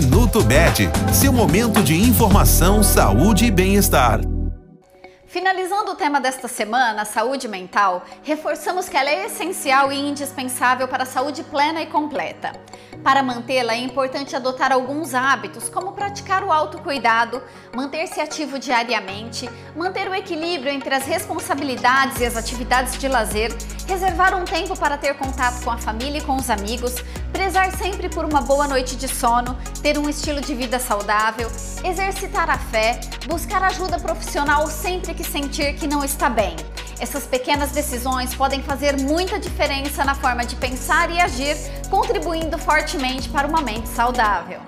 Minuto Med, seu momento de informação, saúde e bem-estar. Finalizando o tema desta semana, saúde mental, reforçamos que ela é essencial e indispensável para a saúde plena e completa. Para mantê-la, é importante adotar alguns hábitos, como praticar o autocuidado, manter-se ativo diariamente, manter o equilíbrio entre as responsabilidades e as atividades de lazer, reservar um tempo para ter contato com a família e com os amigos, prezar sempre por uma boa noite de sono, ter um estilo de vida saudável, exercitar a fé, buscar ajuda profissional sempre que sentir que não está bem. Essas pequenas decisões podem fazer muita diferença na forma de pensar e agir, contribuindo fortemente para uma mente saudável.